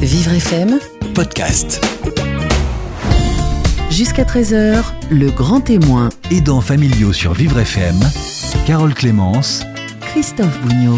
Vivre FM, podcast. jusqu'à 13h, le grand témoin, Aidants familiaux sur Vivre FM. Carole Clémence, Christophe Bougnot.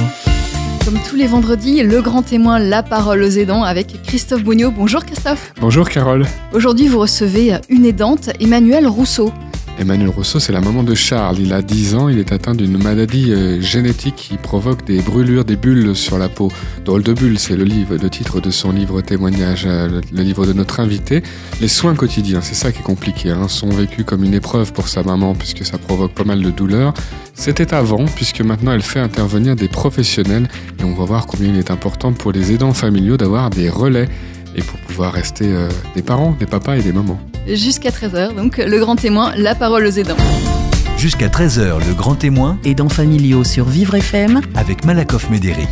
Comme tous les vendredis, le grand témoin, la parole aux aidants avec Christophe Bougnot. Bonjour Christophe. Bonjour Carole. Aujourd'hui, vous recevez une aidante, Emmanuel Rousseau. Emmanuel Rousseau, c'est la maman de Charles. Il a 10 ans, il est atteint d'une maladie euh, génétique qui provoque des brûlures, des bulles sur la peau. Drôle de bulles, c'est le livre, titre de son livre témoignage, euh, le, le livre de notre invité. Les soins quotidiens, c'est ça qui est compliqué, hein, sont vécus comme une épreuve pour sa maman puisque ça provoque pas mal de douleurs. C'était avant, puisque maintenant elle fait intervenir des professionnels et on va voir combien il est important pour les aidants familiaux d'avoir des relais et pour pouvoir rester euh, des parents, des papas et des mamans. Jusqu'à 13h, donc le grand témoin, la parole aux aidants. jusqu'à 13h, le grand témoin Aidants familiaux sur Vivre FM, avec Malakoff Médéric.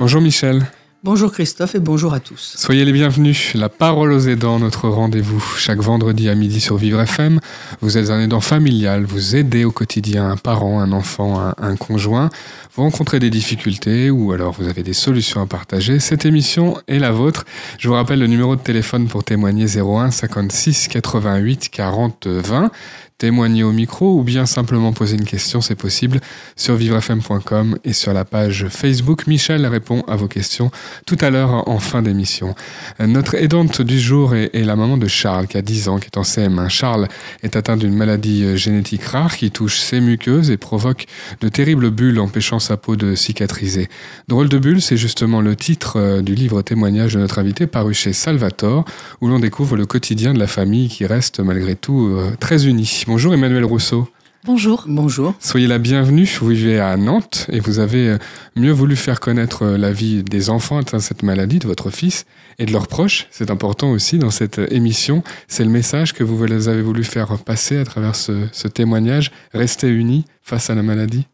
Bonjour Michel. Bonjour Christophe et bonjour à tous. Soyez les bienvenus. La parole aux aidants, notre rendez-vous chaque vendredi à midi sur Vivre FM. Vous êtes un aidant familial, vous aidez au quotidien un parent, un enfant, un, conjoint. Vous rencontrez des difficultés ou alors vous avez des solutions à partager. Cette émission est la vôtre. Je vous rappelle le numéro de téléphone pour témoigner 01 56 88 40 20. Témoigner au micro ou bien simplement poser une question, c'est possible sur vivrefm.com et sur la page Facebook. Michel répond à vos questions tout à l'heure en fin d'émission. Notre aidante du jour est, la maman de Charles qui a 10 ans, qui est en CM1. Charles est atteint d'une maladie euh, génétique rare qui touche ses muqueuses et provoque de terribles bulles empêchant sa peau de cicatriser. Drôle de bulles, c'est justement le titre euh, du livre témoignage de notre invité paru chez Salvatore où l'on découvre le quotidien de la famille qui reste malgré tout euh, très unie. Bonjour Emmanuel Rousseau. Bonjour. Bonjour. Soyez la bienvenue. Vous vivez à Nantes et vous avez euh, mieux voulu faire connaître euh, la vie des enfants atteints de cette maladie, de votre fils et de leurs proches. C'est important aussi dans cette euh, émission. C'est le message que vous avez voulu faire passer à travers ce, ce témoignage. Rester unis face à la maladie.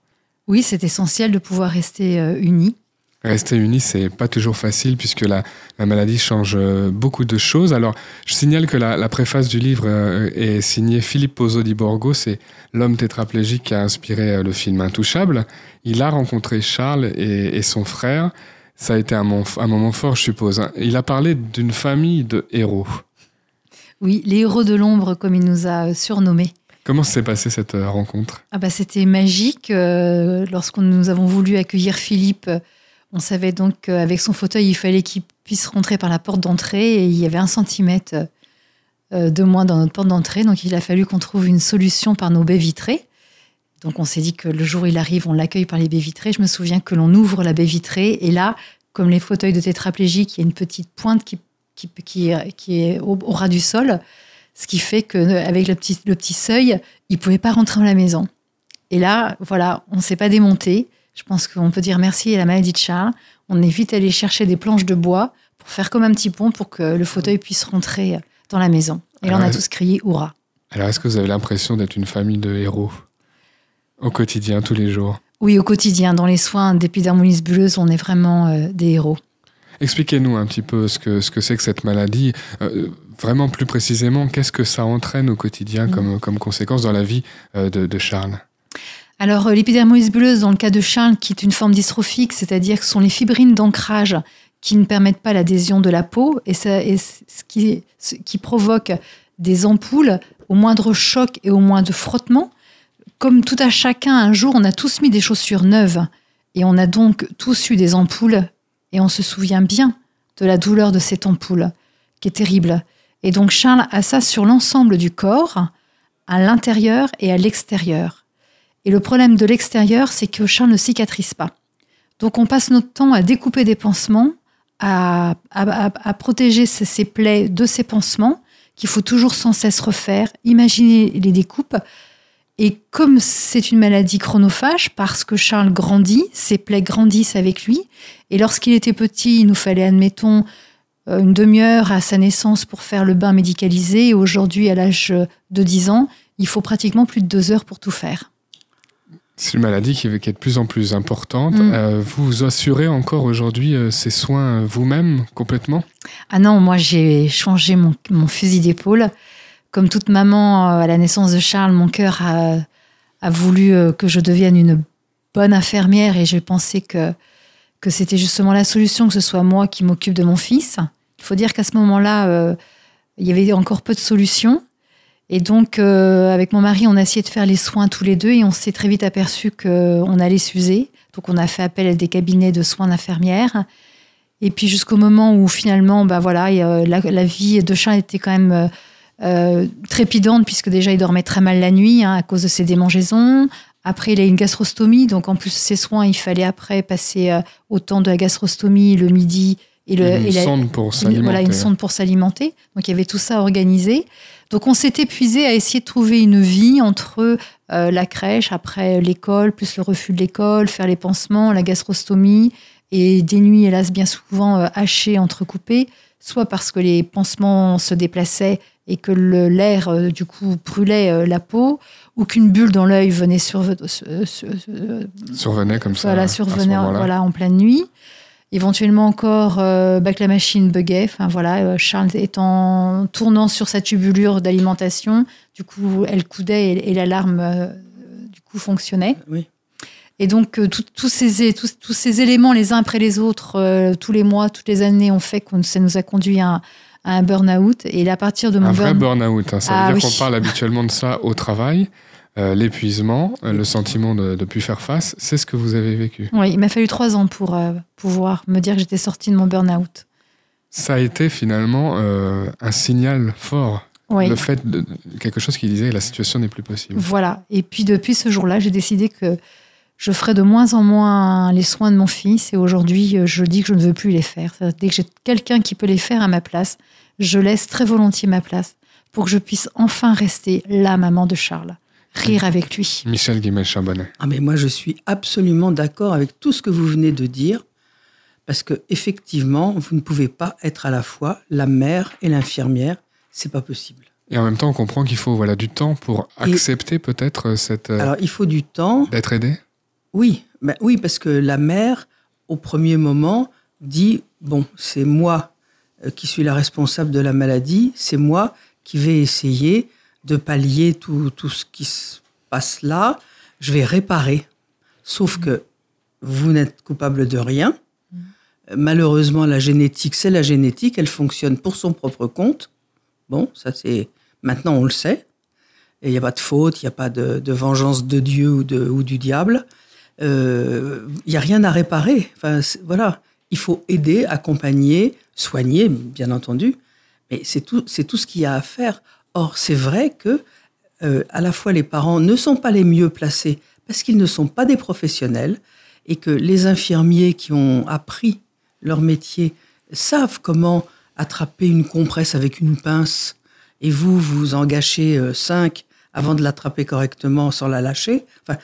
Oui, c'est essentiel de pouvoir rester unis. Rester unis, c'est pas toujours facile puisque la, la maladie change euh, beaucoup de choses. Alors, je signale que la, la préface du livre euh, est signée Philippe Pozzo di Borgo. C'est l'homme tétraplégique qui a inspiré euh, le film Intouchable. Il a rencontré Charles et, et son frère. Ça a été un, moment- un moment fort, je suppose. hein. Il a parlé d'une famille de héros. Oui, les héros de l'ombre, comme il nous a surnommés. Comment s'est passée cette rencontre? Ah bah, C'était magique. euh, lorsque nous avons voulu accueillir Philippe, on savait donc qu'avec son fauteuil, il fallait qu'il puisse rentrer par la porte d'entrée et il y avait un centimètre euh, de moins dans notre porte d'entrée. Donc il a fallu qu'on trouve une solution par nos baies vitrées. Donc on s'est dit que le jour où il arrive, on l'accueille par les baies vitrées. Je me souviens que l'on ouvre la baie vitrée et là, comme les fauteuils de tétraplégique, il y a une petite pointe qui, est, au, au ras du sol, ce qui fait qu'avec le petit, le petit seuil, il pouvait pas rentrer dans la maison. Et là, voilà, on s'est pas démonté. Je pense qu'on peut dire merci à la maladie de Charles. On est vite allé chercher des planches de bois pour faire comme un petit pont pour que le fauteuil puisse rentrer dans la maison. Et là, on a tous crié hurrah. Alors, est-ce que vous avez l'impression d'être une famille de héros au quotidien, tous les jours? Oui, au quotidien, dans les soins d'épidermolyse bulleuse, on est vraiment euh, des héros. Expliquez-nous un petit peu ce que ce que c'est que cette maladie. Euh, vraiment plus précisément, qu'est-ce que ça entraîne au quotidien comme, comme conséquence dans la vie euh, de, de Charles? Alors, euh, l'épidermolyse bulleuse, dans le cas de Charles, qui est une forme dystrophique, c'est-à-dire que ce sont les fibrines d'ancrage qui ne permettent pas l'adhésion de la peau, et, qui, ce provoque des ampoules au moindre choc et au moindre frottement. Comme tout à chacun, un jour, on a tous mis des chaussures neuves, et on a donc tous eu des ampoules, et on se souvient bien de la douleur de cette ampoule, qui est terrible. Et donc, Charles a ça sur l'ensemble du corps, à l'intérieur et à l'extérieur. Et le problème de l'extérieur, c'est que Charles ne cicatrise pas. Donc on passe notre temps à découper des pansements, à, protéger ces plaies de ces pansements, qu'il faut toujours sans cesse refaire, imaginer les découpes. Et comme c'est une maladie chronophage, parce que Charles grandit, ses plaies grandissent avec lui, et lorsqu'il était petit, il nous fallait, admettons, euh, une demi-heure à sa naissance pour faire le bain médicalisé, et aujourd'hui, à l'âge de 10 ans, il faut pratiquement plus de deux heures pour tout faire. C'est une maladie qui, qui est de plus en plus importante. Mm. Euh, vous vous assurez encore aujourd'hui euh, ces soins euh, vous-même complètement? Ah non, moi j'ai changé mon, mon fusil d'épaule. Comme toute maman à la naissance de Charles, mon cœur a, a voulu que je devienne une bonne infirmière et j'ai pensé que, que c'était justement la solution, que ce soit moi qui m'occupe de mon fils. Il faut dire qu'à ce moment-là, il y avait encore peu de solutions. Et donc, euh, avec mon mari, on a essayé de faire les soins tous les deux et on s'est très vite aperçu qu'on allait s'user. Donc, on a fait appel à des cabinets de soins d'infirmières. Et puis, jusqu'au moment où finalement, bah voilà, la, la, vie de chat était quand même euh, trépidante, puisque déjà, il dormait très mal la nuit hein, à cause de ses démangeaisons. Après, il a une gastrostomie. Donc, en plus de ses soins, il fallait après passer euh, au temps de la gastrostomie le midi. Et, le, une sonde pour s'alimenter. Voilà, une sonde pour s'alimenter. Donc, il y avait tout ça organisé. Donc on s'est épuisé à essayer de trouver une vie entre euh, la crèche, après l'école, plus le refus de l'école, faire les pansements, la gastrostomie, et des nuits, hélas, bien souvent euh, hachées, entrecoupées, soit parce que les pansements se déplaçaient et que l'air, euh, du coup, brûlait la peau, ou qu'une bulle dans l'œil venait sur, survenait comme ça. Voilà, survenait voilà, en pleine nuit. Éventuellement encore, euh, bah, que la machine buguait. Enfin voilà, euh, Charles étant tournant sur sa tubulure d'alimentation, du coup, elle coudait et, l'alarme euh, du coup fonctionnait. Oui. Et donc tous ces tous, ces éléments les uns après les autres, tous les mois, toutes les années, ont fait que ça nous a conduit à, un burn-out. Et à partir de mon un vrai burn-out, hein. ça veut ah dire qu'on parle habituellement de ça au travail. Euh, l'épuisement, euh, le sentiment de ne plus faire face, c'est ce que vous avez vécu. Oui, il m'a fallu trois ans pour euh, pouvoir me dire que j'étais sortie de mon burn-out. Ça a été finalement un signal fort. Le fait de quelque chose qui disait la situation n'est plus possible. Voilà. Et puis depuis ce jour-là, j'ai décidé que je ferais de moins en moins les soins de mon fils. Et aujourd'hui, je dis que je ne veux plus les faire. Dès que j'ai quelqu'un qui peut les faire à ma place, je laisse très volontiers ma place pour que je puisse enfin rester la maman de Charles rire avec lui. Michel Guimel-Chambonnet. Ah mais moi je suis absolument d'accord avec tout ce que vous venez de dire parce que effectivement vous ne pouvez pas être à la fois la mère et l'infirmière, c'est pas possible. Et en même temps on comprend qu'il faut voilà du temps pour accepter peut-être cette. Euh, Alors il faut du temps. D'être aidé. Oui, ben, oui parce que la mère au premier moment dit bon c'est moi euh, qui suis la responsable de la maladie, c'est moi qui vais essayer de pallier tout, tout ce qui se passe là. Je vais réparer. Sauf que vous n'êtes coupable de rien. Malheureusement, la génétique, c'est la génétique. Elle fonctionne pour son propre compte. Bon, ça c'est. Maintenant, on le sait. Il n'y a pas de faute, il n'y a pas de, vengeance de Dieu ou, de, ou du diable. Euh, il n'y a rien à réparer. Enfin, voilà. Il faut aider, accompagner, soigner, bien entendu. Mais c'est tout, c'est tout ce qu'il y a à faire. Or, c'est vrai que euh, à la fois les parents ne sont pas les mieux placés parce qu'ils ne sont pas des professionnels et que les infirmiers qui ont appris leur métier savent comment attraper une compresse avec une pince et vous, vous en gâchez euh, cinq avant de l'attraper correctement sans la lâcher. Enfin,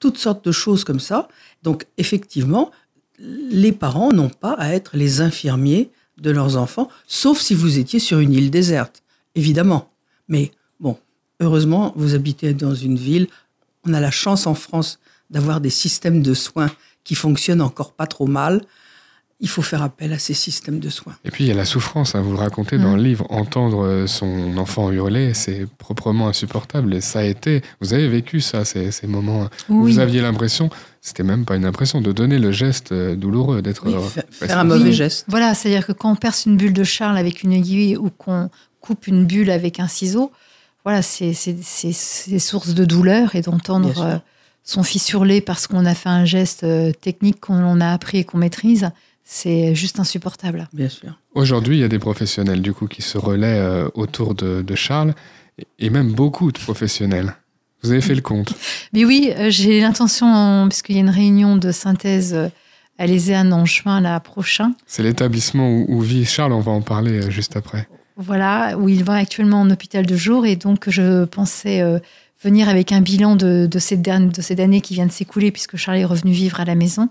toutes sortes de choses comme ça. Donc, effectivement, les parents n'ont pas à être les infirmiers de leurs enfants, sauf si vous étiez sur une île déserte, évidemment. Mais bon, heureusement, vous habitez dans une ville. On a la chance en France d'avoir des systèmes de soins qui fonctionnent encore pas trop mal. Il faut faire appel à ces systèmes de soins. Et puis il y a la souffrance, hein, vous le racontez dans le mmh. livre, entendre son enfant hurler, c'est proprement insupportable. Et ça a été, vous avez vécu ça, ces, ces moments où vous aviez l'impression, c'était même pas une impression, de donner le geste euh, douloureux, d'être... Euh, faire, un mauvais geste. Voilà, c'est-à-dire que quand on perce une bulle de Charles avec une aiguille ou qu'on coupe une bulle avec un ciseau, voilà, c'est source de douleur et d'entendre euh, son fils hurler parce qu'on a fait un geste euh, technique qu'on a appris et qu'on maîtrise, c'est juste insupportable. Bien sûr. Aujourd'hui, il y a des professionnels du coup qui se relaient euh, autour de, Charles et même beaucoup de professionnels. Vous avez fait le compte Mais oui, j'ai l'intention, puisqu'il y a une réunion de synthèse à l'ESEAN en juin là, prochain. C'est l'établissement où, où, vit Charles, on va en parler juste après. Voilà, où il va actuellement en hôpital de jour. Et donc, je pensais euh, venir avec un bilan de, de, cette, de cette année qui vient de s'écouler, puisque Charlie est revenu vivre à la maison.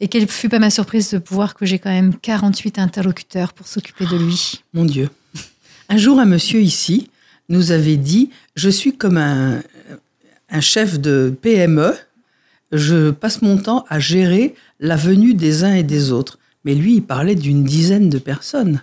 Et quelle fut pas ma surprise de voir que j'ai quand même 48 interlocuteurs pour s'occuper de lui. Mon Dieu. Un jour, un monsieur ici nous avait dit Je suis comme un, un chef de PME, je passe mon temps à gérer la venue des uns et des autres. Mais lui, il parlait d'une dizaine de personnes.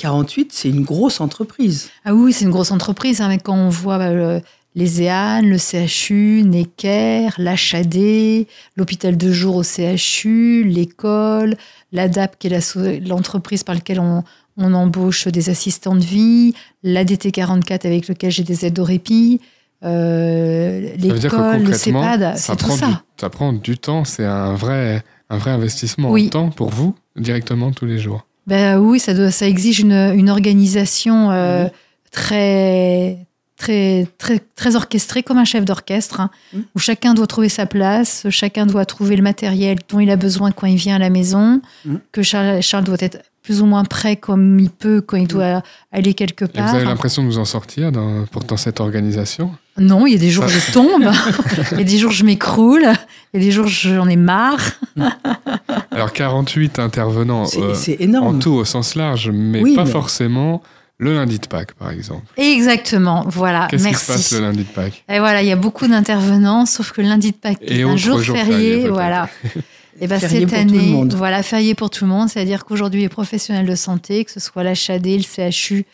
48, c'est une grosse entreprise. Ah oui, c'est une grosse entreprise, hein, mais quand on voit bah, les EAN, le CHU, Necker, l'HAD, l'hôpital de jour au CHU, l'école, l'ADAP qui est l'entreprise par laquelle on, on, embauche des assistants de vie, l'ADT 44 avec lequel j'ai des aides au répit, euh, l'école, le CEPAD, c'est tout ça. Du, ça prend du temps, c'est un vrai, un vrai investissement en temps pour vous, directement tous les jours. Ben oui, ça, doit, ça exige une, une organisation euh, très, très, très, très orchestrée, comme un chef d'orchestre, hein, mmh. où chacun doit trouver sa place, chacun doit trouver le matériel dont il a besoin quand il vient à la maison, mmh. que Charles, Charles, doit être plus ou moins prêt comme il peut quand il doit aller quelque part. Et vous avez l'impression de vous en sortir dans, dans cette organisation? Non, il y a des jours où je tombe, il y a des jours où je m'écroule, il y a des jours où j'en ai marre. Alors 48 intervenants euh, énorme. en tout au sens large, mais pas forcément le lundi de Pâques, par exemple. Exactement, voilà. Qu'est-ce qui se passe le lundi de Pâques? Et voilà, il y a beaucoup d'intervenants, sauf que le lundi de Pâques est un jour férié, voilà. Et ben cette année, voilà, férié pour tout le monde, c'est-à-dire qu'aujourd'hui les professionnels de santé, que ce soit l'HAD, le CHU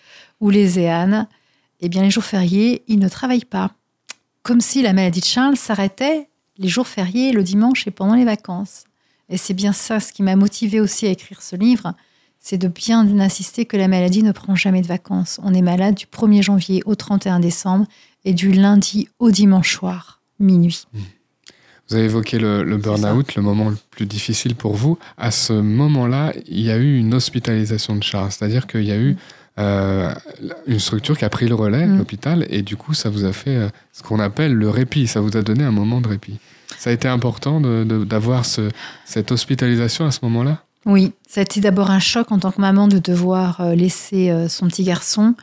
ou les EAN, eh bien les jours fériés, ils ne travaillent pas. Comme si la maladie de Charles s'arrêtait les jours fériés, le dimanche et pendant les vacances. Et c'est bien ça ce qui m'a motivé aussi à écrire ce livre, c'est de bien insister que la maladie ne prend jamais de vacances. On est malade du 1er janvier au 31 décembre et du lundi au dimanche soir, minuit. Mmh. Vous avez évoqué le, burn-out, le moment le plus difficile pour vous. À ce moment-là, il y a eu une hospitalisation de Charles, c'est-à-dire qu'il y a eu mmh. euh, une structure qui a pris le relais, mmh. l'hôpital, et du coup, ça vous a fait euh, ce qu'on appelle le répit, ça vous a donné un moment de répit. Ça a été important d'avoir cette hospitalisation à ce moment-là? Oui, ça a été d'abord un choc en tant que maman de devoir euh, laisser son petit garçon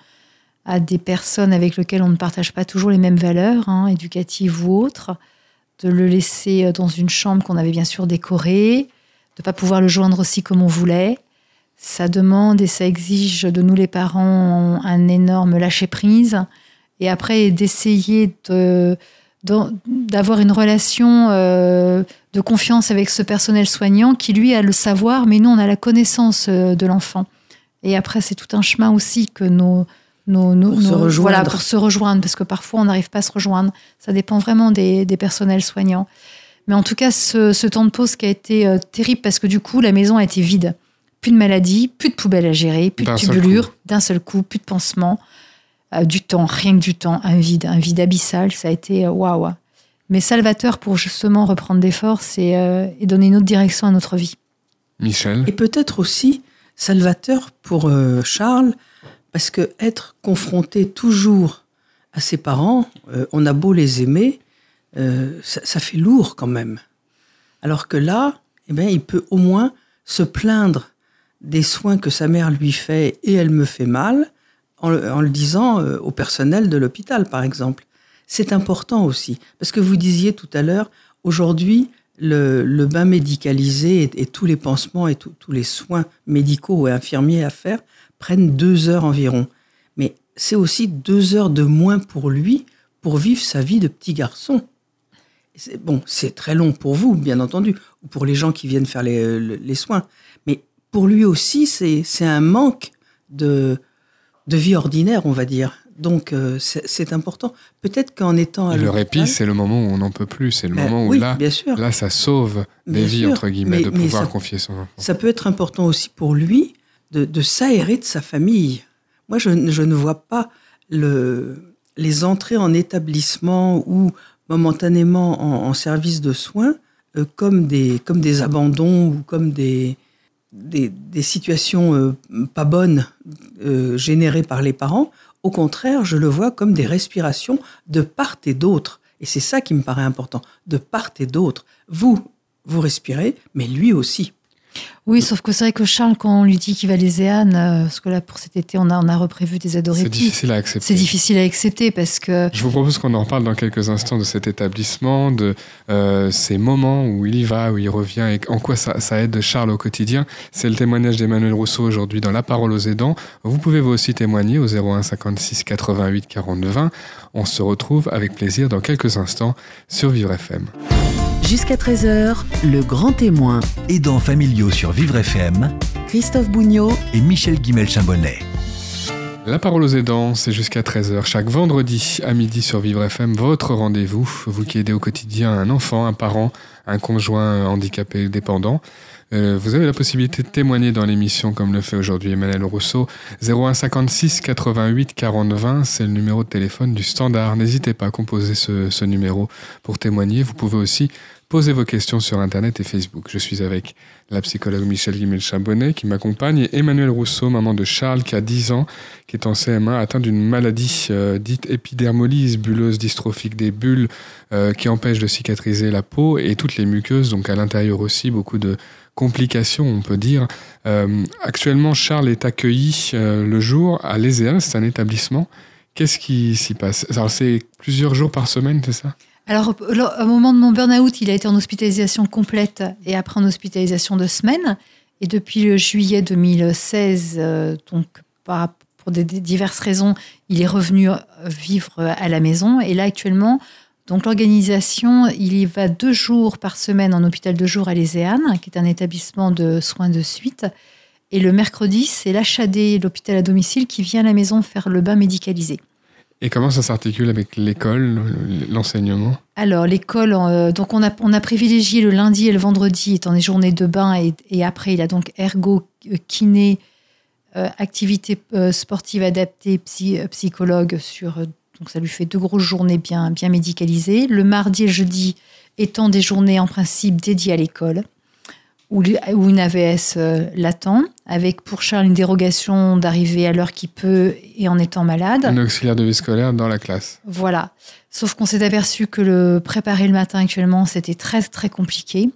à des personnes avec lesquelles on ne partage pas toujours les mêmes valeurs, hein, éducatives ou autres, de le laisser euh, dans une chambre qu'on avait bien sûr décorée, de ne pas pouvoir le joindre aussi comme on voulait. Ça demande et ça exige de nous les parents un énorme lâcher-prise et après d'essayer de d'avoir une relation euh, de confiance avec ce personnel soignant qui, lui, a le savoir, mais nous, on a la connaissance euh, de l'enfant. Et après, c'est tout un chemin aussi que nos... nos, pour, se rejoindre. Voilà, pour se rejoindre, parce que parfois, on n'arrive pas à se rejoindre. Ça dépend vraiment des, des personnels soignants. Mais en tout cas, ce, ce temps de pause qui a été euh, terrible, parce que du coup, la maison a été vide. Plus de maladies, plus de poubelles à gérer, plus de tubulures, d'un seul coup, plus de pansements. Euh, du temps, rien que du temps, un vide, un vide abyssal. Ça a été euh, waouh. Mais salvateur pour justement reprendre des forces euh, et, donner une autre direction à notre vie. Michel. Et peut-être aussi salvateur pour Charles, parce que être confronté toujours à ses parents, on a beau les aimer, ça, fait lourd quand même. Alors que là, eh bien, il peut au moins se plaindre des soins que sa mère lui fait et elle me fait mal, en, le disant euh, au personnel de l'hôpital, par exemple. C'est important aussi, parce que vous disiez tout à l'heure, aujourd'hui, le, bain médicalisé et, tous les pansements et tous les soins médicaux et infirmiers à faire prennent deux heures environ. Mais c'est aussi deux heures de moins pour lui pour vivre sa vie de petit garçon. Bon, c'est très long pour vous, bien entendu, ou pour les gens qui viennent faire les, les soins. Mais pour lui aussi, c'est un manque de, de vie ordinaire, on va dire. Donc euh, c'est important. Peut-être qu'en étant à le répit, c'est le moment où on n'en peut plus. C'est le ben moment où là, là, ça sauve des vies entre guillemets de pouvoir confier son enfant. Ça peut être important aussi pour lui de, s'aérer de sa famille. Moi, je, ne vois pas le, les entrées en établissement ou momentanément en, service de soins euh, comme des comme des abandons ou comme des des, situations euh, pas bonnes euh, générées par les parents. Au contraire, je le vois comme des respirations de part et d'autre. Et c'est ça qui me paraît important, de part et d'autre. Vous, vous respirez, mais lui aussi. Oui, sauf que c'est vrai que Charles, quand on lui dit qu'il va les EAN, euh, parce que là, pour cet été, on a, on a reprévu des aides C'est difficile à accepter. C'est difficile à accepter parce que. Je vous propose qu'on en reparle dans quelques instants de cet établissement, de euh, ces moments où il y va, où il revient et en quoi ça, ça aide Charles au quotidien. C'est le témoignage d'Emmanuel Rousseau aujourd'hui dans La parole aux aidants. Vous pouvez vous aussi témoigner au 01 56 88 42 20. On se retrouve avec plaisir dans quelques instants sur Vivre FM. Jusqu'à 13h, le grand témoin. Aidants familiaux sur Vivre FM. Christophe Bougnot et Michel Guimel-Chambonnet. La parole aux aidants, c'est jusqu'à 13h chaque vendredi à midi sur Vivre FM, votre rendez-vous, vous qui aidez au quotidien un enfant, un parent, un conjoint handicapé dépendant. Euh, vous avez la possibilité de témoigner dans l'émission comme le fait aujourd'hui Emmanuel Rousseau. 01 56 88 40 20, c'est le numéro de téléphone du standard. N'hésitez pas à composer ce, ce numéro pour témoigner. Vous pouvez aussi Posez vos questions sur Internet et Facebook. Je suis avec la psychologue Michel Guimel-Chabonnet qui m'accompagne et Emmanuel Rousseau, maman de Charles qui a 10 ans, qui est en CM1, atteint d'une maladie euh, dite épidermolyse bulleuse dystrophique des bulles euh, qui empêche de cicatriser la peau et toutes les muqueuses, donc à l'intérieur aussi beaucoup de complications, on peut dire. Euh, actuellement, Charles est accueilli le jour à l'ESEA, c'est un établissement. Qu'est-ce qui s'y passe? Alors, c'est plusieurs jours par semaine, c'est ça? Alors, au moment de mon burn-out, il a été en hospitalisation complète et après en hospitalisation de semaine. Et depuis le juillet 2016, euh, donc pour des, diverses raisons, il est revenu euh, vivre à la maison. Et là, actuellement, donc l'organisation, il y va deux jours par semaine en hôpital de jour à l'Éséane, qui est un établissement de soins de suite. Et le mercredi, c'est l'HAD, l'hôpital à domicile, qui vient à la maison faire le bain médicalisé. Et comment ça s'articule avec l'école, l'enseignement? Alors, l'école, euh, on a, on a privilégié le lundi et le vendredi étant des journées de bain et, après, il a donc ergo, euh, kiné, euh, activité sportive adaptée, psychologue sur. donc, ça lui fait deux grosses journées bien, bien médicalisées. Le mardi et le jeudi étant des journées en principe dédiées à l'école ou, une AVS euh, l'attend, avec pour Charles une dérogation d'arriver à l'heure qu'il peut et en étant malade. Un auxiliaire de vie scolaire dans la classe. Voilà. Sauf qu'on s'est aperçu que le préparer le matin actuellement, c'était très très compliqué.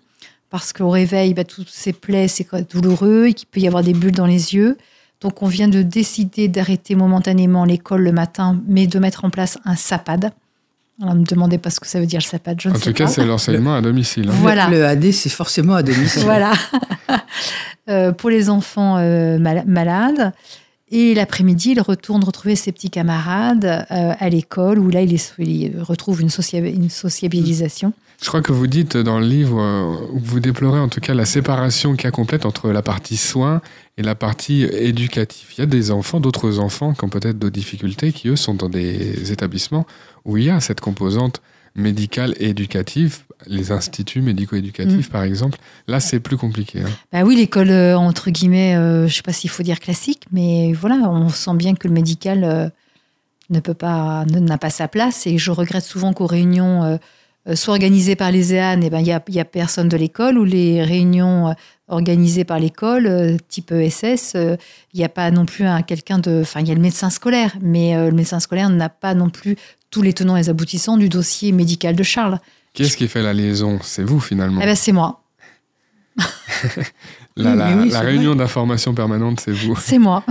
Parce qu'au réveil, bah, toutes ces plaies, c'est douloureux et qu'il peut y avoir des bulles dans les yeux. Donc on vient de décider d'arrêter momentanément l'école le matin, mais de mettre en place un SAPAD. On ne me demandez pas ce que ça veut dire, le SAPAD, je en ne tout cas, c'est l'enseignement à domicile. Hein. Voilà. Le AD, c'est forcément à domicile. voilà. Euh, pour les enfants euh, malades. Et l'après-midi, il retourne retrouver ses petits camarades euh, à l'école, où là, il, il retrouve une, une, sociabilisation. Je crois que vous dites dans le livre, vous déplorez en tout cas la séparation qu'il y a complète entre la partie soins et la partie éducative. Il y a des enfants, d'autres enfants qui ont peut-être d'autres difficultés, qui eux sont dans des établissements où il y a cette composante médicale et éducative, les instituts médico-éducatifs mm. par exemple. Là, c'est plus compliqué. Hein. Bah oui, l'école euh, entre guillemets, euh, je ne sais pas s'il faut dire classique, mais voilà, on sent bien que le médical euh, ne peut pas, n'a pas sa place. Et je regrette souvent qu'aux réunions soit organisées par les EAN, eh ben, il n'y a, y a personne de l'école, ou les réunions organisées par l'école, type ESS, il n'y a pas non plus un, quelqu'un de. Enfin, il y a le médecin scolaire, mais le médecin scolaire n'a pas non plus tous les tenants et les aboutissants du dossier médical de Charles. Qu'est-ce qui fait la liaison? C'est vous finalement eh ben, C'est moi. la, réunion d'information permanente, c'est vous. C'est moi.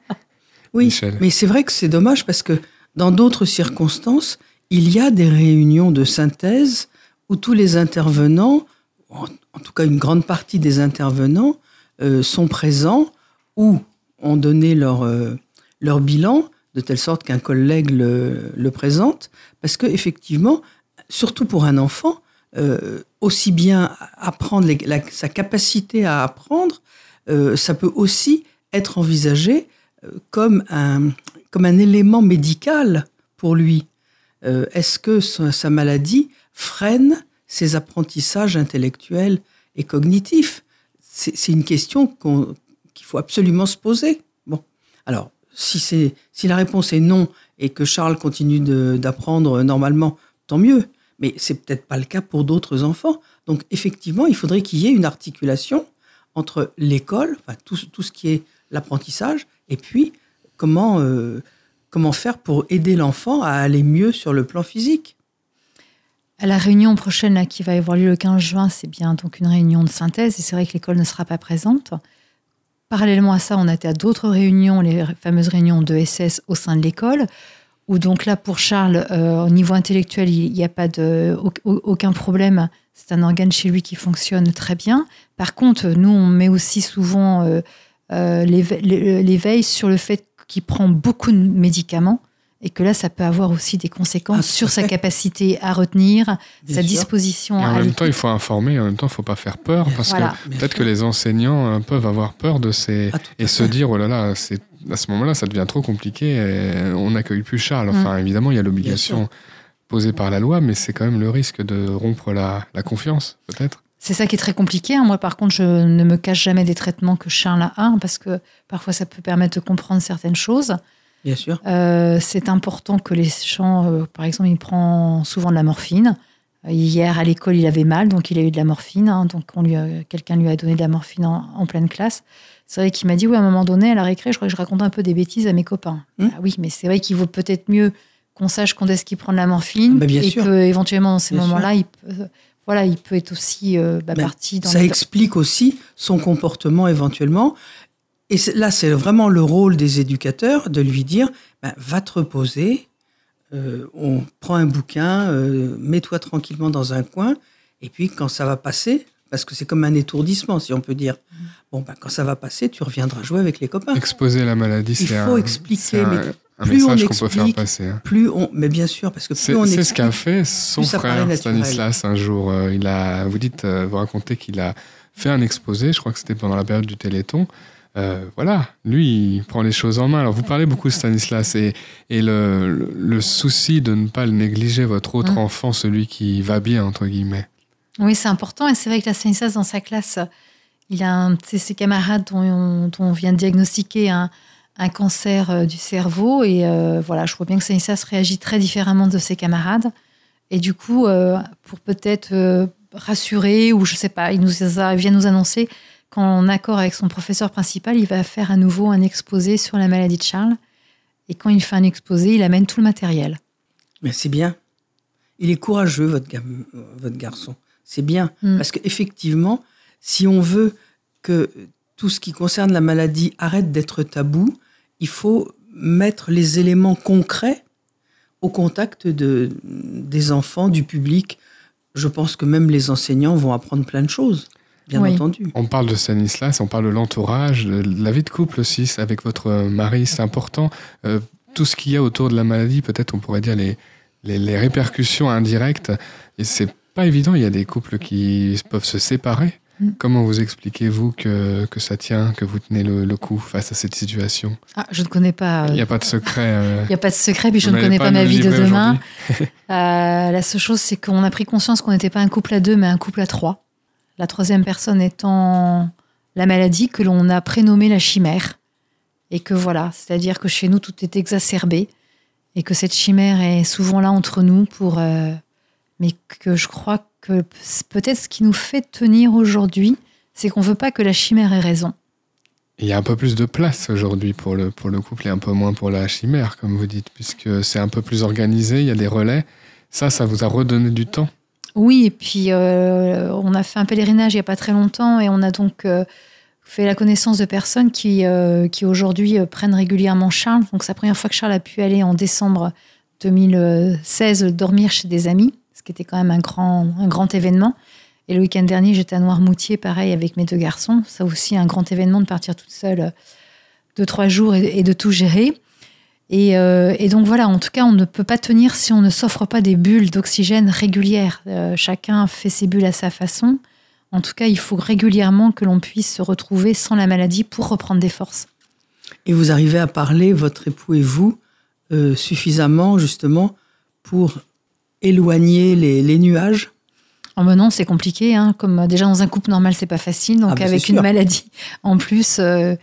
oui, mais c'est vrai que c'est dommage parce que dans d'autres circonstances, il y a des réunions de synthèse où tous les intervenants, en, tout cas une grande partie des intervenants, euh, sont présents ou ont donné leur, euh, leur bilan de telle sorte qu'un collègue le, présente, parce que effectivement, surtout pour un enfant, euh, aussi bien apprendre sa capacité à apprendre, ça peut aussi être envisagé comme un, comme un élément médical pour lui. Est-ce que sa, maladie freine ses apprentissages intellectuels et cognitifs? C'est une question qu'il faut absolument se poser. Bon, alors si, si la réponse est non et que Charles continue d'apprendre normalement, tant mieux. Mais c'est peut-être pas le cas pour d'autres enfants. Donc effectivement, il faudrait qu'il y ait une articulation entre l'école, enfin, tout, tout, ce qui est l'apprentissage, et puis comment, euh, comment faire pour aider l'enfant à aller mieux sur le plan physique? À la réunion prochaine qui va avoir lieu le 15 juin, c'est bien donc une réunion de synthèse, et c'est vrai que l'école ne sera pas présente. Parallèlement à ça, on a été à d'autres réunions, les fameuses réunions de SS au sein de l'école, où donc là, pour Charles, euh, au niveau intellectuel, il n'y a pas de, aucun problème. C'est un organe chez lui qui fonctionne très bien. Par contre, nous, on met aussi souvent euh, euh, l'éveil sur le fait qu'il prend beaucoup de médicaments, et que là, ça peut avoir aussi des conséquences Ah, sur sa capacité à retenir, Bien sa sûr. disposition Et en à même l'écoute. temps, il faut informer, en même temps, il ne faut pas faire peur, parce Voilà. que peut-être que les enseignants euh, peuvent avoir peur de ces... Ah, et se fait. dire, oh là là, c'est... à ce moment-là, ça devient trop compliqué, et on n'accueille plus Charles. Enfin, évidemment, il y a l'obligation posée par la loi, mais c'est quand même le risque de rompre la, la confiance, peut-être. C'est ça qui est très compliqué. hein. Moi, par contre, je ne me cache jamais des traitements que Charles a, parce que parfois, ça peut permettre de comprendre certaines choses. Bien sûr. Euh, c'est important que les gens, euh, par exemple, il prend souvent de la morphine. Euh, Hier, à l'école, il avait mal, donc il a eu de la morphine. hein. donc, on lui a- quelqu'un lui a donné de la morphine en, en pleine classe. C'est vrai qu'il m'a dit, oui, à un moment donné, à la récré, je crois que je raconte un peu des bêtises à mes copains. Hmm. Ah oui, mais c'est vrai qu'il vaut peut-être mieux qu'on sache quand est-ce qu'il prend de la morphine, Bah, bien et sûr. que éventuellement dans ces moments-là, il peut, voilà, il peut être aussi euh, bah, Ben, parti dans Ça le- explique aussi son comportement éventuellement. Et c'est- là, c'est vraiment le rôle des éducateurs de lui dire ben, va te reposer, euh, on prend un bouquin, euh, mets-toi tranquillement dans un coin, et puis quand ça va passer, parce que c'est comme un étourdissement, si on peut dire, Mm. bon, ben, quand ça va passer, tu reviendras jouer avec les copains. Exposer la maladie, Il c'est faut un, expliquer, c'est un, mais un plus on message qu'on peut faire explique, passer. hein. Plus on, mais bien sûr, parce que plus on c'est ce qu'a fait son frère. Stanislas un jour. Euh, Il a, vous dites, euh, vous racontez qu'il a fait un exposé, je crois que c'était pendant la période du Téléthon. Euh, voilà, lui, il prend les choses en main. Alors, vous parlez beaucoup de Stanislas et, et le, le, le souci de ne pas le négliger, votre autre Mm. enfant, celui qui va bien, entre guillemets. Oui, c'est important. Et c'est vrai que la Stanislas, dans sa classe, il a un de ses camarades dont on, dont on vient de diagnostiquer un, un cancer euh, du cerveau. Et euh, voilà, je vois bien que Stanislas réagit très différemment de ses camarades. Et du coup, euh, pour peut-être rassurer, ou je sais pas, il, nous a- il vient nous annoncer qu'en accord avec son professeur principal, il va faire à nouveau un exposé sur la maladie de Charles. Et quand il fait un exposé, il amène tout le matériel. Mais c'est bien. Il est courageux, votre, votre garçon. C'est bien. Mm. Parce qu'effectivement, si on veut que tout ce qui concerne la maladie arrête d'être tabou, il faut mettre les éléments concrets au contact de, des enfants, du public. Je pense que même les enseignants vont apprendre plein de choses, bien Oui. entendu. On parle de Stanislas, on parle de l'entourage, de la vie de couple aussi, avec votre mari, c'est important. Euh, tout ce qu'il y a autour de la maladie, peut-être on pourrait dire les, les, les répercussions indirectes. Et c'est pas évident, il y a des couples qui peuvent se séparer. Mm. Comment vous expliquez-vous que, que ça tient, que vous tenez le, le coup face à cette situation Ah, je ne connais pas. Il euh, n'y a pas de secret. euh, Il n'y a pas de secret, puis je ne connais pas, ma vie de demain. Euh, la seule chose, c'est qu'on a pris conscience qu'on n'était pas un couple à deux, mais un couple à trois. La troisième personne étant la maladie que l'on a prénommée la chimère. Et que voilà, c'est-à-dire que chez nous, tout est exacerbé. Et que cette chimère est souvent là entre nous pour. euh, mais que je crois que peut-être ce qui nous fait tenir aujourd'hui, c'est qu'on ne veut pas que la chimère ait raison. Il y a un peu plus de place aujourd'hui pour le, pour le couple et un peu moins pour la chimère, comme vous dites, puisque c'est un peu plus organisé, il y a des relais. Ça, ça vous a redonné du temps Oui, et puis euh, on a fait un pèlerinage il n'y a pas très longtemps et on a donc euh, fait la connaissance de personnes qui, euh, qui aujourd'hui prennent régulièrement Charles. Donc c'est la première fois que Charles a pu aller en décembre 2016 dormir chez des amis, ce qui était quand même un grand, un grand événement. Et le week-end dernier, j'étais à Noirmoutier, pareil, avec mes deux garçons. Ça aussi, un grand événement de partir toute seule euh, deux, trois jours et, de tout gérer. Et, euh, et donc voilà, en tout cas, on ne peut pas tenir si on ne s'offre pas des bulles d'oxygène régulières. Euh, chacun fait ses bulles à sa façon. En tout cas, il faut régulièrement que l'on puisse se retrouver sans la maladie pour reprendre des forces. Et vous arrivez à parler, votre époux et vous, suffisamment justement pour éloigner les, les nuages En menant, c'est compliqué. Hein, comme euh, déjà dans un couple normal, c'est pas facile. Donc Ah, avec une maladie, en plus, euh,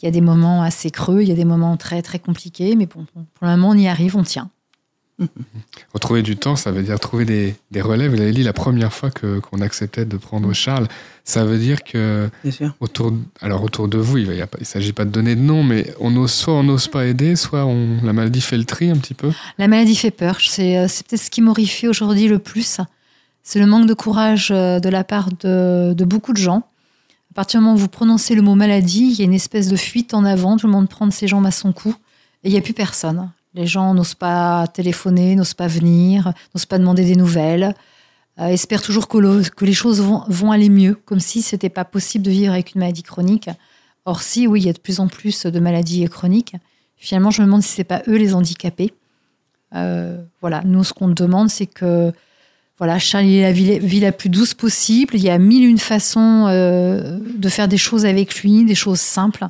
il y a des moments assez creux, il y a des moments très très compliqués. Mais bon, pour le moment, on y arrive, on tient. Retrouver du temps, ça veut dire trouver des, des relais. Vous l'avez dit la première fois que- qu'on acceptait de Mm. prendre Charles. Ça veut dire que autour, alors autour de vous, il ne s'agit pas de donner de nom, mais on ose, soit on n'ose pas aider, soit on, la maladie fait le tri un petit peu. La maladie fait peur. C'est euh, c'est peut-être ce qui m'horrifie aujourd'hui le plus. C'est le manque de courage euh, de la part de, de beaucoup de gens. À partir du moment où vous prononcez le mot maladie, il y a une espèce de fuite en avant. Tout le monde prend ses jambes à son cou. Et il n'y a plus personne. Les gens n'osent pas téléphoner, n'osent pas venir, n'osent pas demander des nouvelles. euh, espèrent toujours que, le- que les choses vont, aller mieux, comme si c'était pas possible de vivre avec une maladie chronique. Or, si, oui, il y a de plus en plus de maladies chroniques. Finalement, je me demande si c'est pas eux les handicapés. Euh, voilà, nous, ce qu'on demande, c'est que voilà, Charles ait la vie, vie, la plus douce possible. Il y a mille une façons euh, de faire des choses avec lui, des choses simples.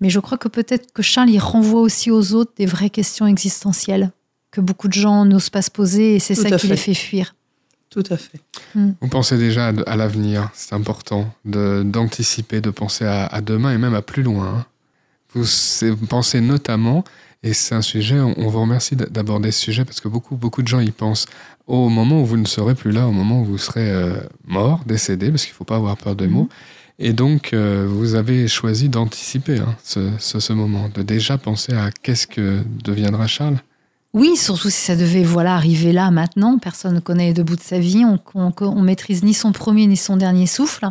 Mais je crois que peut-être que Charles, il renvoie aussi aux autres des vraies questions existentielles que beaucoup de gens n'osent pas se poser et c'est ça qui fait. les fait fuir. Tout à fait. Mm. Vous pensez déjà à, l'avenir, c'est important d'anticiper, de, penser à, demain et même à plus loin. Hein. Vous, pensez notamment, et c'est un sujet, on, vous remercie d'aborder ce sujet parce que beaucoup, beaucoup de gens y pensent au moment où vous ne serez plus là, au moment où vous serez euh, mort, décédé, parce qu'il ne faut pas avoir peur des mots. Mm. Et donc, euh, vous avez choisi d'anticiper hein, ce, moment, de déjà penser à qu'est-ce que deviendra Charles. Oui, surtout si ça devait voilà arriver là maintenant, personne ne connaît le debout de sa vie, on, on, maîtrise ni son premier ni son dernier souffle.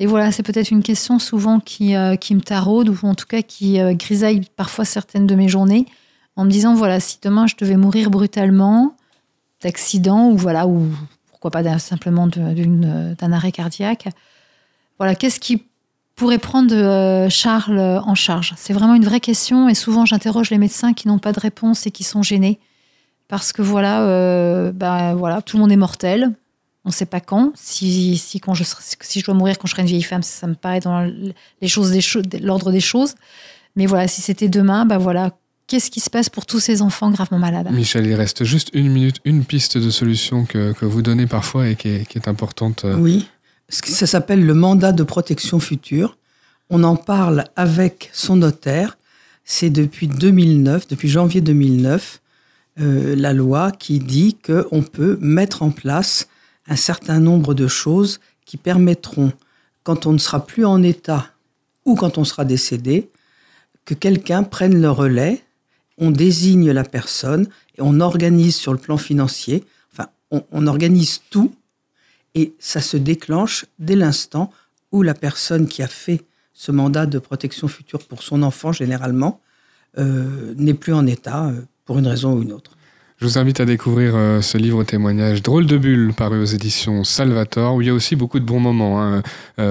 Et voilà, c'est peut-être une question souvent qui, euh, me taraude ou en tout cas qui euh, grisaille parfois certaines de mes journées en me disant voilà, si demain je devais mourir brutalement d'accident ou voilà ou pourquoi pas simplement d'un arrêt cardiaque, voilà, qu'est-ce qui pourrait prendre euh, Charles en charge? C'est vraiment une vraie question et souvent j'interroge les médecins qui n'ont pas de réponse et qui sont gênés parce que voilà, euh, bah, voilà, tout le monde est mortel. On ne sait pas quand. Si, si, quand je, si je dois mourir quand je serai une vieille femme, ça me paraît dans les choses l'ordre des choses. Mais voilà, si c'était demain, bah voilà, qu'est-ce qui se passe pour tous ces enfants gravement malades? Michel, il reste juste une minute, une piste de solution que, que vous donnez parfois et qui est, qui est importante. Euh, oui. Ça s'appelle le mandat de protection future. On en parle avec son notaire. C'est depuis 2009, depuis janvier 2009, euh, la loi qui dit qu'on peut mettre en place un certain nombre de choses qui permettront, quand on ne sera plus en état ou quand on sera décédé, que quelqu'un prenne le relais, on désigne la personne et on organise sur le plan financier, enfin, on organise tout et ça se déclenche dès l'instant où la personne qui a fait ce mandat de protection future pour son enfant, généralement, euh, n'est plus en état euh, pour une raison ou une autre. Je vous invite à découvrir euh, ce livre témoignage Drôle de bulle paru aux éditions Salvator où il y a aussi beaucoup de bons moments. Hein.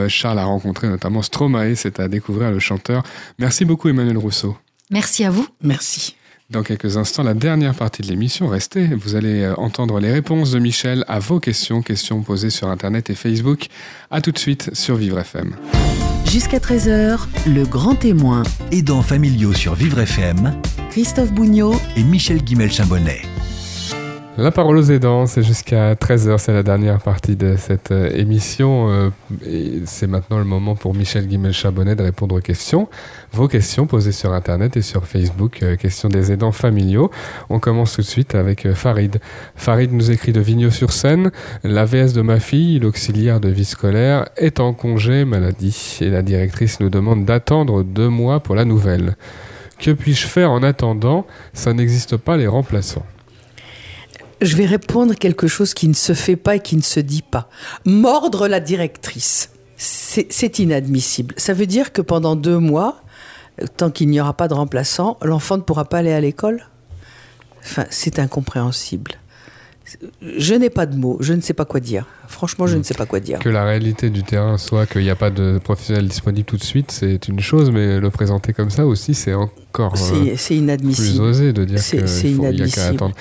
Charles a rencontré notamment Stromae, c'est à découvrir le chanteur. Merci beaucoup Emmanuel Rousseau. Merci à vous. Merci. Dans quelques instants, la dernière partie de l'émission, restez, vous allez euh, entendre les réponses de Michel à vos questions, questions posées sur Internet et Facebook. A tout de suite sur Vivre FM. Jusqu'à 13h, le grand témoin. Aidants familiaux sur Vivre FM. Christophe Bougnot et Michel Guimel-Chambonnet. La parole aux aidants, c'est jusqu'à 13h, c'est la dernière partie de cette euh, émission. Euh, c'est maintenant le moment pour Michel Guimel-Chabonnet de répondre aux questions. Vos questions posées sur Internet et sur Facebook, euh, questions des aidants familiaux. On commence tout de suite avec Farid. Farid nous écrit de Vigneault-sur-Seine. L'AVS de ma fille, l'auxiliaire de vie scolaire, est en congé maladie et la directrice nous demande d'attendre deux mois pour la nouvelle. Que puis-je faire en attendant? Ça n'existe pas les remplaçants. Je vais répondre quelque chose qui ne se fait pas et qui ne se dit pas. Mordre la directrice. C'est inadmissible. Ça veut dire que pendant deux mois, tant qu'il n'y aura pas de remplaçant, l'enfant ne pourra pas aller à l'école? Enfin, c'est incompréhensible. Je n'ai pas de mots, je ne sais pas quoi dire. Franchement, je ne sais pas quoi dire. Que la réalité du terrain soit qu'il n'y a pas de professionnel disponible tout de suite, c'est une chose, mais le présenter comme ça aussi, c'est encore euh, c'est inadmissible. plus osé de dire qu'il n'y a qu'à attendre.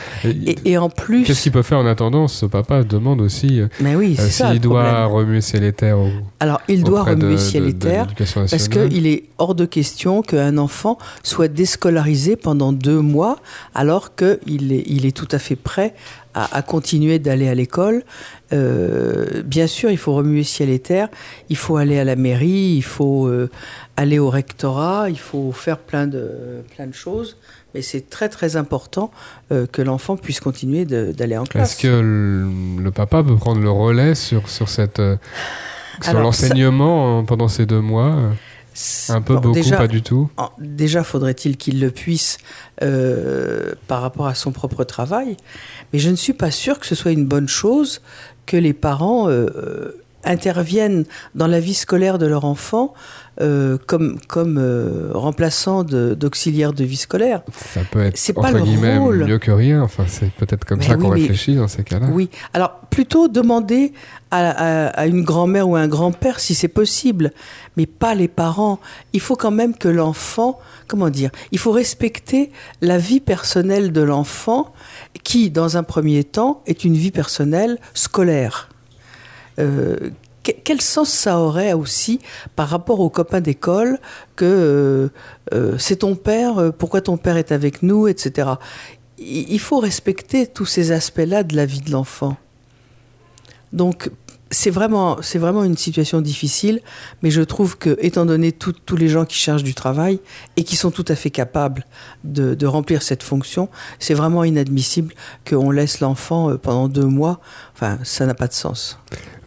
Et, en plus... Qu'est-ce qu'il peut faire en attendant? Ce papa demande aussi euh, mais oui, euh, s'il doit remuer ciel et terre. Alors, il doit remuer ciel et terre parce qu'il est hors de question qu'un enfant soit déscolarisé pendant deux mois alors qu'il est, il est tout à fait prêt à, continuer d'aller à l'école. Euh, bien sûr, il faut remuer ciel et terre, il faut aller à la mairie, il faut euh, aller au rectorat, il faut faire plein de, plein de choses. Mais c'est très très important euh, que l'enfant puisse continuer d'aller en classe. Est-ce que le, papa peut prendre le relais sur, sur, cette, sur l'enseignement pendant ces deux mois un peu, beaucoup, pas du tout Déjà, faudrait-il qu'il le puisse euh, par rapport à son propre travail. Mais je ne suis pas sûre que ce soit une bonne chose que les parents euh, interviennent dans la vie scolaire de leur enfant euh, comme, comme euh, remplaçant d'auxiliaire de, vie scolaire. Ça peut être C'est pas le rôle. mieux que rien. Enfin, c'est peut-être comme Mais ça oui, qu'on réfléchit dans ces cas-là. Oui. Alors, plutôt demander à, à- à une grand-mère ou un grand-père si c'est possible, mais pas les parents. Il faut quand même que l'enfant, comment dire, il faut respecter la vie personnelle de l'enfant qui, dans un premier temps, est une vie personnelle scolaire. Euh, quel sens ça aurait aussi par rapport aux copains d'école que euh, euh, c'est ton père, euh, pourquoi ton père est avec nous, etc. Il faut respecter tous ces aspects-là de la vie de l'enfant. Donc, c'est vraiment, vraiment une situation difficile, mais je trouve que, étant donné tous les gens qui cherchent du travail et qui sont tout à fait capables de, de remplir cette fonction, c'est vraiment inadmissible qu'on laisse l'enfant pendant deux mois. Enfin, ça n'a pas de sens.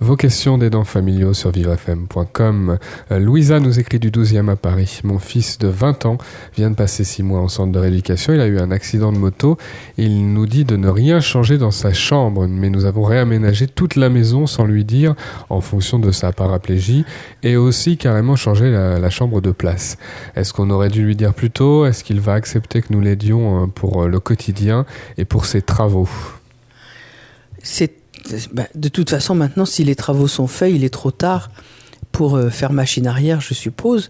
Vos questions d'aidants familiaux sur vivrefm.com. Euh, Louisa nous écrit du 12e à Paris. Mon fils de 20 ans vient de passer 6 mois en centre de rééducation. Il a eu un accident de moto. Il nous dit de ne rien changer dans sa chambre, mais nous avons réaménagé toute la maison sans lui dire en fonction de sa paraplégie et aussi carrément changé la, la chambre de place. Est-ce qu'on aurait dû lui dire plus tôt? Est-ce qu'il va accepter que nous l'aidions euh, pour euh, le quotidien et pour ses travaux? C'est, bah, de toute façon, maintenant, si les travaux sont faits, il est trop tard pour euh, faire machine arrière, je suppose.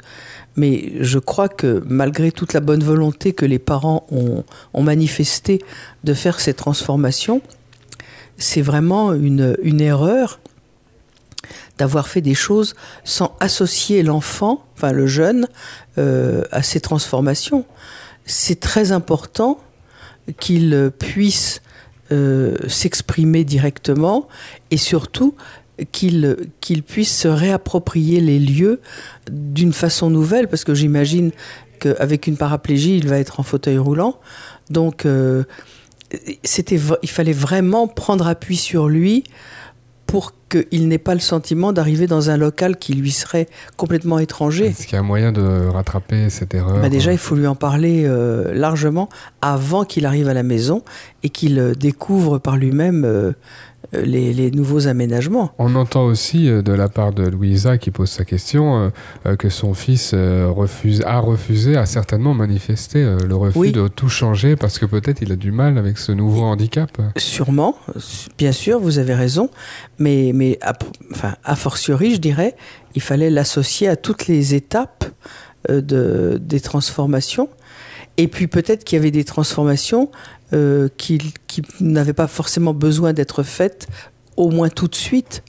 Mais je crois que malgré toute la bonne volonté que les parents ont, ont manifesté de faire ces transformations, c'est vraiment une, erreur d'avoir fait des choses sans associer l'enfant, enfin le jeune, euh, à ces transformations. C'est très important qu'il puisse euh, s'exprimer directement et surtout qu'il qu'il puisse se réapproprier les lieux d'une façon nouvelle, parce que j'imagine qu'avec une paraplégie, il va être en fauteuil roulant. Donc, euh, il fallait vraiment prendre appui sur lui pour qu'il n'ait pas le sentiment d'arriver dans un local qui lui serait complètement étranger. Est-ce qu'il y a moyen de rattraper cette erreur Bah déjà, il faut lui en parler euh, largement avant qu'il arrive à la maison et qu'il euh, découvre par lui-même euh, les, les nouveaux aménagements. On entend aussi euh, de la part de Louisa qui pose sa question euh, euh, que son fils refuse, a refusé, a certainement manifesté le refus Oui. de tout changer parce que peut-être il a du mal avec ce nouveau handicap. Sûrement, bien sûr, vous avez raison, mais, mais a, enfin, a fortiori, je dirais, il fallait l'associer à toutes les étapes de, des transformations. Et puis peut-être qu'il y avait des transformations euh, qui, qui n'avaient pas forcément besoin d'être faites, au moins tout de suite.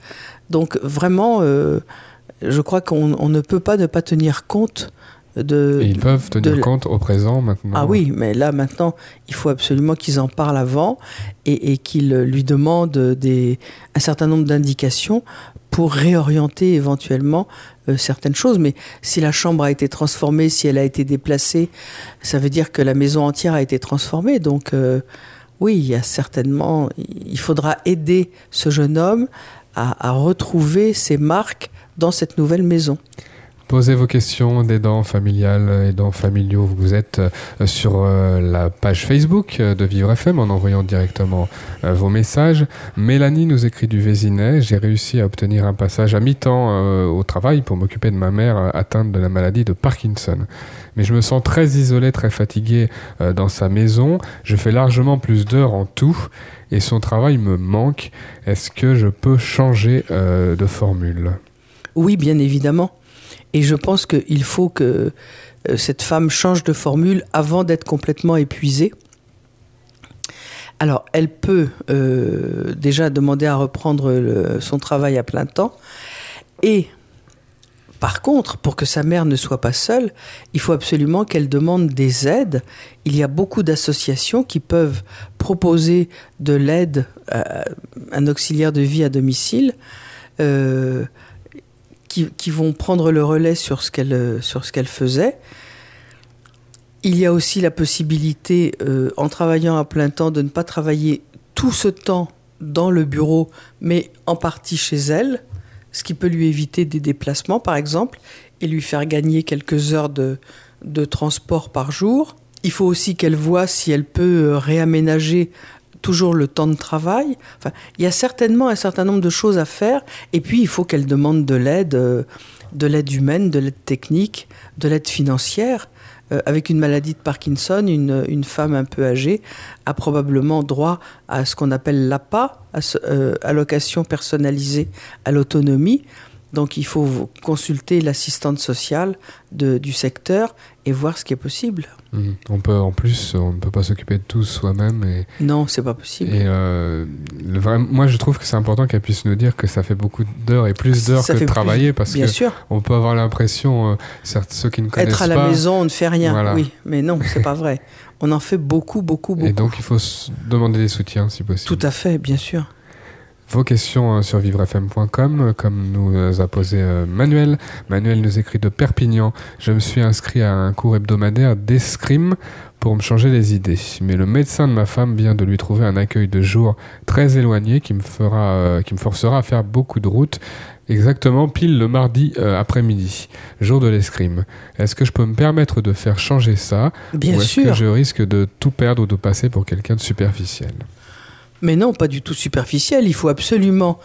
Donc vraiment, euh, je crois qu'on on ne peut pas ne pas tenir compte de... Et ils peuvent tenir de- compte au présent maintenant. Ah oui, mais là maintenant, il faut absolument qu'ils en parlent avant et, et qu'ils lui demandent des, un certain nombre d'indications pour réorienter éventuellement euh, certaines choses. Mais si la chambre a été transformée, si elle a été déplacée, ça veut dire que la maison entière a été transformée. Donc euh, oui, il y a certainement, il faudra aider ce jeune homme à, à retrouver ses marques dans cette nouvelle maison. Posez vos questions d'aidants familiales, aidants familiaux. Vous êtes euh, sur euh, la page Facebook euh, de Vivre FM en envoyant directement euh, vos messages. Mélanie nous écrit du Vésinet. J'ai réussi à obtenir un passage à mi-temps euh, au travail pour m'occuper de ma mère euh, atteinte de la maladie de Parkinson. Mais je me sens très isolé, très fatigué euh, dans sa maison. Je fais largement plus d'heures en tout et son travail me manque. Est-ce que je peux changer euh, de formule? Oui, bien évidemment. Et je pense qu'il faut que euh, cette femme change de formule avant d'être complètement épuisée. Alors, elle peut euh, déjà demander à reprendre son travail à plein temps. Et par contre, pour que sa mère ne soit pas seule, il faut absolument qu'elle demande des aides. Il y a beaucoup d'associations qui peuvent proposer de l'aide, un auxiliaire de vie à domicile. euh, qui, vont prendre le relais sur ce qu'elle euh, sur ce qu'elle faisait. Il y a aussi la possibilité, euh, en travaillant à plein temps, de ne pas travailler tout ce temps dans le bureau, mais en partie chez elle, ce qui peut lui éviter des déplacements, par exemple, et lui faire gagner quelques heures de, de transport par jour. Il faut aussi qu'elle voit si elle peut euh, réaménager toujours le temps de travail. Enfin, il y a certainement un certain nombre de choses à faire, et puis il faut qu'elle demande de l'aide euh, de l'aide humaine, de l'aide technique, de l'aide financière. Euh, avec une maladie de Parkinson, une, une, femme un peu âgée a probablement droit à ce qu'on appelle l'APA, euh, allocation personnalisée à l'autonomie. Donc il faut consulter l'assistante sociale du secteur et voir ce qui est possible. On peut, en plus, on ne peut pas s'occuper de tout soi-même. Et, non, c'est pas possible. Et euh, le vrai, moi, je trouve que c'est important qu'elle puisse nous dire que ça fait beaucoup d'heures et plus d'heures que de travailler, parce bien que sûr. on peut avoir l'impression, euh, certes, ceux qui ne connaissent pas, être à la maison, on ne fait rien. Voilà. Oui, mais non, c'est pas vrai. On en fait beaucoup, beaucoup, beaucoup. Et donc, il faut demander des soutiens, si possible. Tout à fait, bien sûr. Vos questions euh, sur vivrefm.com, comme nous a posé euh, Manuel. Manuel nous écrit de Perpignan. Je me suis inscrit à un cours hebdomadaire d'escrime pour me changer les idées. Mais le médecin de ma femme vient de lui trouver un accueil de jour très éloigné qui me, fera, euh, qui me forcera à faire beaucoup de routes. Exactement pile le mardi euh, après-midi, jour de l'escrime. Est-ce que je peux me permettre de faire changer ça? Bien Ou est-ce sûr. que je risque de tout perdre ou de passer pour quelqu'un de superficiel? Mais non, pas du tout superficiel. Il faut absolument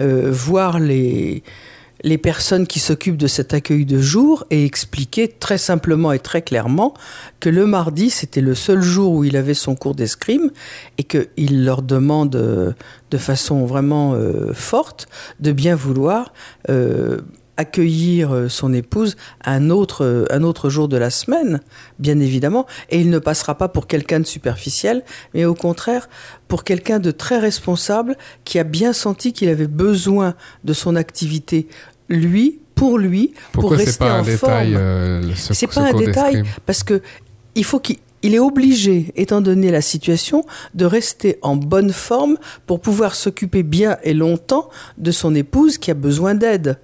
euh, voir les, les personnes qui s'occupent de cet accueil de jour et expliquer très simplement et très clairement que le mardi, c'était le seul jour où il avait son cours d'escrime et qu'il leur demande euh, de façon vraiment euh, forte de bien vouloir accueillir euh, son épouse un autre, euh, un autre jour de la semaine, bien évidemment, et il ne passera pas pour quelqu'un de superficiel, mais au contraire pour quelqu'un de très responsable qui a bien senti qu'il avait besoin de son activité, lui, pour lui, Pourquoi pour rester pas un en détail forme. euh, ce, C'est ce pas un détail parce que il faut qu'il il est obligé, étant donné la situation, de rester en bonne forme pour pouvoir s'occuper bien et longtemps de son épouse qui a besoin d'aide.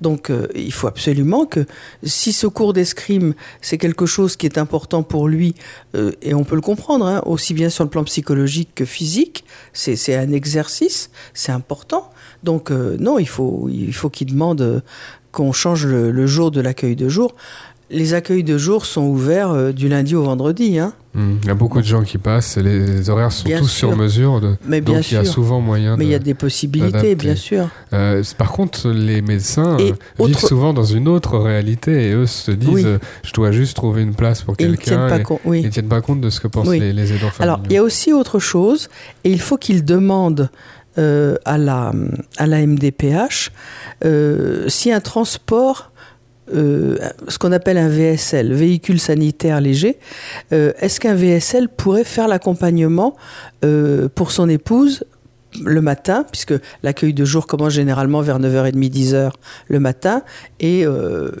Donc euh, il faut absolument que si ce cours d'escrime, c'est quelque chose qui est important pour lui, euh, et on peut le comprendre, hein, aussi bien sur le plan psychologique que physique, c'est un exercice, c'est important. Donc euh, non, il faut, il faut qu'il demande qu'on change le jour de l'accueil de jour. Les accueils de jour sont ouverts euh, du lundi au vendredi. Hein. Hmm, Il y a beaucoup de gens qui passent, et les horaires sont Bien tous sûr. sur mesure, de- Mais bien donc il y a sûr. souvent moyen Mais de... il y a des possibilités, bien sûr. Euh, par contre, les médecins Et euh, vivent autre- souvent dans une autre réalité et eux se disent Oui. je dois juste trouver une place pour Ils ne tiennent quelqu'un. Oui. ils ne tiennent pas compte de ce que pensent Oui. les, les aidants familiaux. Alors, il y a aussi autre chose, et il faut qu'il demande euh, à, la, à la MDPH si un transport, euh, ce qu'on appelle un VSL, véhicule sanitaire léger, euh, est-ce qu'un VSL pourrait faire l'accompagnement euh, pour son épouse le matin, puisque l'accueil de jour commence généralement vers 9h30, 10h le matin, et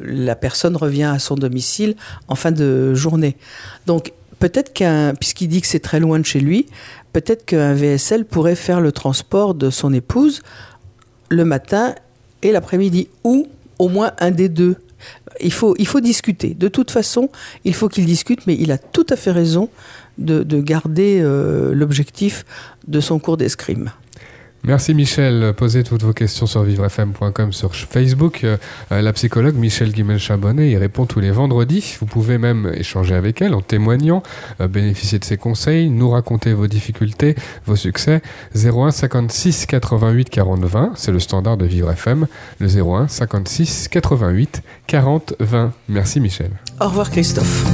la personne revient à son domicile en fin de journée? Donc peut-être qu'un, puisqu'il dit que c'est très loin de chez lui, peut-être qu'un VSL pourrait faire le transport de son épouse le matin et l'après-midi, ou au moins un des deux. Il faut, il faut discuter. De toute façon, il faut qu'il discute, mais il a tout à fait raison de, de garder euh, l'objectif de son cours d'escrime. Merci Michel. Posez toutes vos questions sur vivrefm.com sur Facebook. Euh, euh, la psychologue Michel Guimel-Chabonnet y répond tous les vendredis. Vous pouvez même échanger avec elle en témoignant, euh, bénéficier de ses conseils, nous raconter vos difficultés, vos succès. 01 56 88 40 20, c'est le standard de Vivre FM. Le 01 56 88 40 20. Merci Michel. Au revoir Christophe.